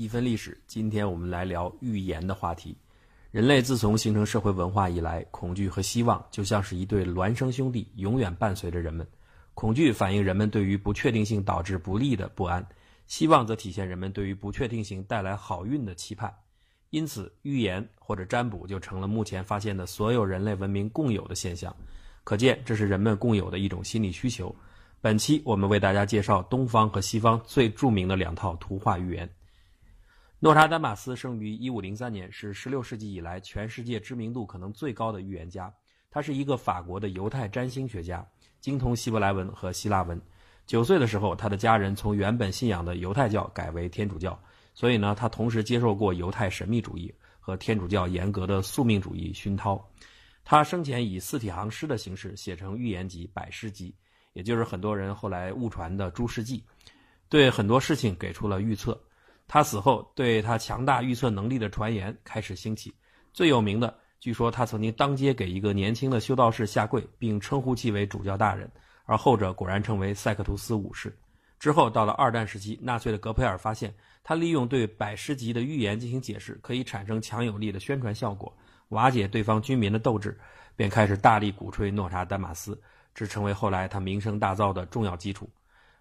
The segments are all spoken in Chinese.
一分历史，今天我们来聊预言的话题。人类自从形成社会文化以来，恐惧和希望就像是一对孪生兄弟，永远伴随着人们。恐惧反映人们对于不确定性导致不利的不安，希望则体现人们对于不确定性带来好运的期盼。因此，预言或者占卜就成了目前发现的所有人类文明共有的现象。可见，这是人们共有的一种心理需求。本期我们为大家介绍东方和西方最著名的两套图画预言。诺查丹马斯生于1503年，是16世纪以来全世界知名度可能最高的预言家。他是一个法国的犹太占星学家，精通希伯来文和希腊文。九岁的时候，他的家人从原本信仰的犹太教改为天主教，所以呢，他同时接受过犹太神秘主义和天主教严格的宿命主义熏陶。他生前以四体行诗的形式写成预言集《百诗集》，也就是很多人后来误传的《诸世纪》，对很多事情给出了预测。他死后，对他强大预测能力的传言开始兴起。最有名的，据说他曾经当街给一个年轻的修道士下跪，并称呼其为主教大人，而后者果然成为塞克图斯五世。之后，到了二战时期，纳粹的格培尔发现，他利用对百诗集的预言进行解释，可以产生强有力的宣传效果，瓦解对方军民的斗志，便开始大力鼓吹诺查丹马斯，这成为后来他名声大噪的重要基础。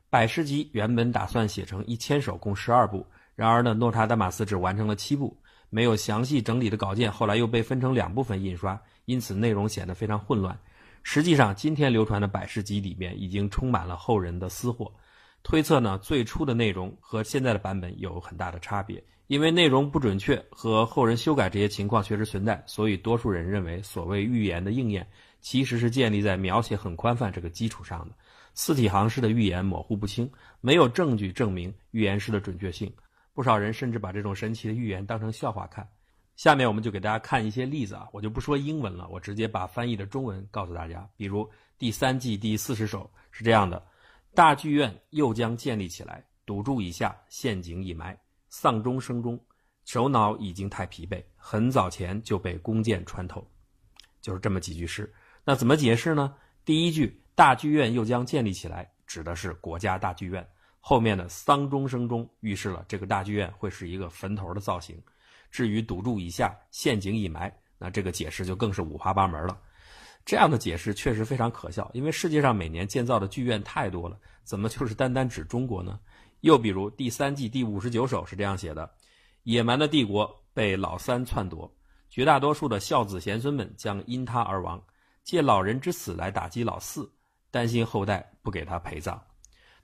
百诗集原本打算写成一千首，共十二部。然而呢，诺查丹马斯只完成了七部，没有详细整理的稿件，后来又被分成两部分印刷，因此内容显得非常混乱。实际上，今天流传的百事集里面已经充满了后人的私货。推测呢，最初的内容和现在的版本有很大的差别，因为内容不准确和后人修改这些情况确实存在，所以多数人认为所谓预言的应验，其实是建立在描写很宽泛这个基础上的。四体行式的预言模糊不清，没有证据证明预言师的准确性。不少人甚至把这种神奇的预言当成笑话看。下面我们就给大家看一些例子啊，我就不说英文了，我直接把翻译的中文告诉大家。比如第三季第四十首是这样的：大剧院又将建立起来，赌注已下，陷阱已埋，丧钟声中，首脑已经太疲惫，很早前就被弓箭穿透。就是这么几句诗。那怎么解释呢？第一句“大剧院又将建立起来”指的是国家大剧院。后面的丧钟声中预示了这个大剧院会是一个坟头的造型。至于堵住以下，陷阱已埋，那这个解释就更是五花八门了。这样的解释确实非常可笑，因为世界上每年建造的剧院太多了，怎么就是单单指中国呢？又比如第三季第五十九首是这样写的：野蛮的帝国被老三篡夺，绝大多数的孝子贤孙们将因他而亡，借老人之死来打击老四，担心后代不给他陪葬。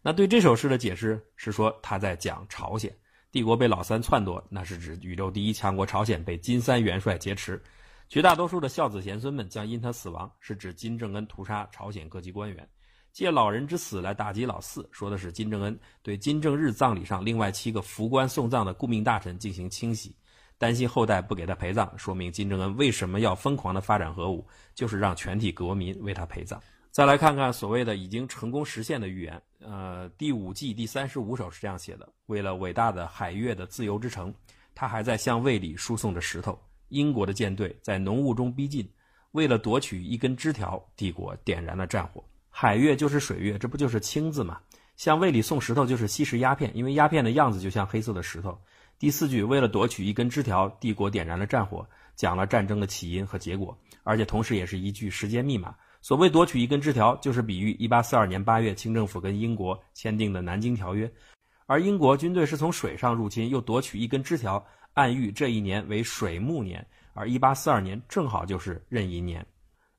那对这首诗的解释是说，他在讲朝鲜帝国被老三篡夺，那是指宇宙第一强国朝鲜被金三元帅劫持，绝大多数的孝子贤孙们将因他死亡，是指金正恩屠杀朝鲜各级官员，借老人之死来打击老四，说的是金正恩对金正日葬礼上另外七个服官送葬的顾命大臣进行清洗，担心后代不给他陪葬，说明金正恩为什么要疯狂的发展核武，就是让全体国民为他陪葬。再来看看所谓的已经成功实现的预言。呃，第五季第三十五首是这样写的：为了伟大的海月的自由之城，他还在向卫里输送着石头。英国的舰队在浓雾中逼近，为了夺取一根枝条，帝国点燃了战火。海月就是水月，这不就是青字吗？向卫里送石头就是吸食鸦片，因为鸦片的样子就像黑色的石头。第四句为了夺取一根枝条，帝国点燃了战火，讲了战争的起因和结果，而且同时也是一句时间密码。所谓夺取一根枝条，就是比喻一八四二年八月清政府跟英国签订的《南京条约》，而英国军队是从水上入侵，又夺取一根枝条，暗喻这一年为水木年，而一八四二年正好就是壬寅年。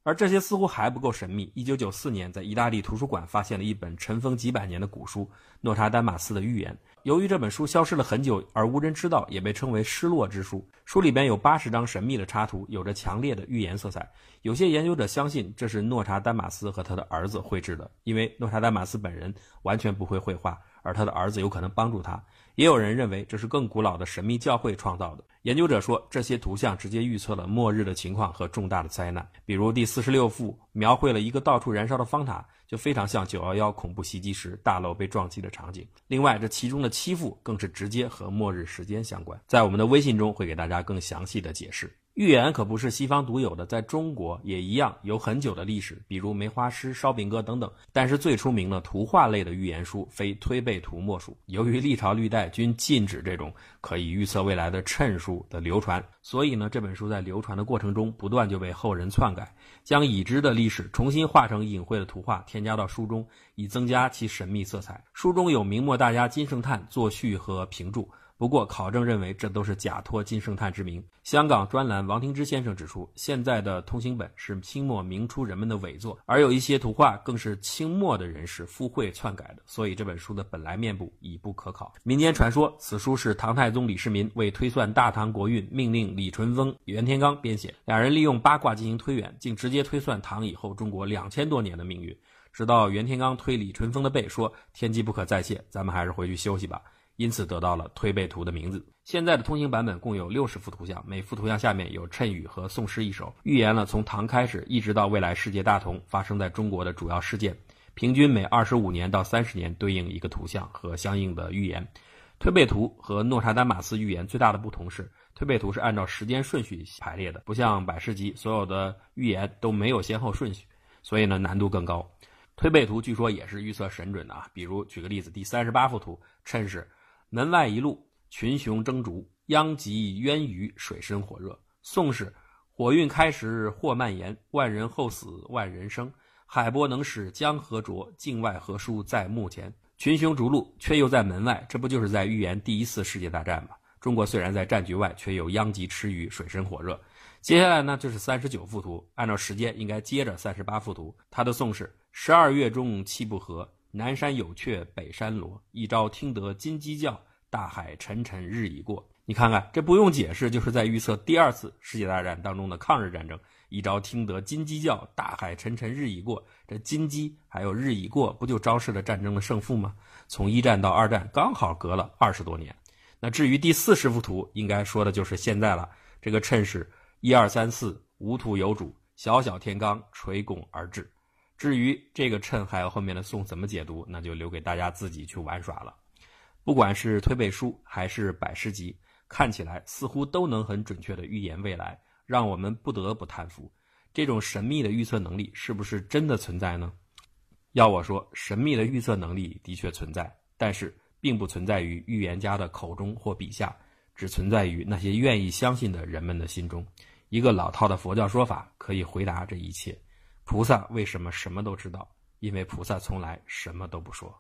而这些似乎还不够神秘。1994年，在意大利图书馆发现了一本尘封几百年的古书《诺查丹马斯的预言》。由于这本书消失了很久而无人知道，也被称为“失落之书”。书里边有八十张神秘的插图，有着强烈的预言色彩。有些研究者相信这是诺查丹马斯和他的儿子绘制的，因为诺查丹马斯本人完全不会绘画，而他的儿子有可能帮助他。也有人认为这是更古老的神秘教会创造的。研究者说，这些图像直接预测了末日的情况和重大的灾难。比如第四十六幅描绘了一个到处燃烧的方塔，就非常像九幺幺恐怖袭击时大楼被撞击的场景。另外，这其中的七幅更是直接和末日时间相关。在我们的微信中会给大家更详细的解释。预言可不是西方独有的，在中国也一样有很久的历史，比如梅花诗、烧饼歌等等。但是最出名的图画类的预言书，非推背图莫属。由于历朝历代均禁止这种可以预测未来的谶书的流传，所以呢，这本书在流传的过程中，不断就被后人篡改，将已知的历史重新画成隐晦的图画，添加到书中，以增加其神秘色彩。书中有明末大家金圣叹作序和评注。不过，考证认为这都是假托金圣叹之名。香港专栏王廷之先生指出，现在的通行本是清末明初人们的伪作，而有一些图画更是清末的人士附会篡改的，所以这本书的本来面目已不可考。民间传说，此书是唐太宗李世民为推算大唐国运，命令李淳风、袁天罡编写，两人利用八卦进行推演，竟直接推算唐以后中国两千多年的命运。直到袁天罡推李淳风的背，说天机不可再泄，咱们还是回去休息吧。因此得到了推背图的名字。现在的通行版本共有六十幅图像，每幅图像下面有谶语和宋诗一首，预言了从唐开始一直到未来世界大同发生在中国的主要事件。平均每二十五年到三十年对应一个图像和相应的预言。推背图和诺查丹马斯预言最大的不同是，推背图是按照时间顺序排列的，不像百事集所有的预言都没有先后顺序，所以呢难度更高。推背图据说也是预测神准的啊，比如举个例子，第三十八幅图谶是。门外一路群雄争逐，殃及渊鱼，水深火热。宋是火运开时祸蔓延，万人后死万人生。海波能使江河浊，境外何殊在目前？群雄逐鹿，却又在门外，这不就是在预言第一次世界大战吗？中国虽然在战局外，却又殃及池鱼，水深火热。接下来呢，就是三十九幅图，按照时间应该接着三十八幅图。他的宋是十二月中气不和。南山有雀，北山罗。一朝听得金鸡叫，大海沉沉日已过。你看看，这不用解释，就是在预测第二次世界大战当中的抗日战争。一朝听得金鸡叫，大海沉沉日已过。这金鸡还有日已过，不就昭示了战争的胜负吗？从一战到二战，刚好隔了二十多年。那至于第四十幅图，应该说的就是现在了。这个谶是：一二三四，无土有主，小小天罡垂拱而至。至于这个谶还有后面的宋怎么解读，那就留给大家自己去玩耍了。不管是推背书还是百诗集，看起来似乎都能很准确的预言未来，让我们不得不叹服：这种神秘的预测能力是不是真的存在呢？要我说，神秘的预测能力的确存在，但是并不存在于预言家的口中或笔下，只存在于那些愿意相信的人们的心中。一个老套的佛教说法可以回答这一切。菩萨为什么什么都知道？因为菩萨从来什么都不说。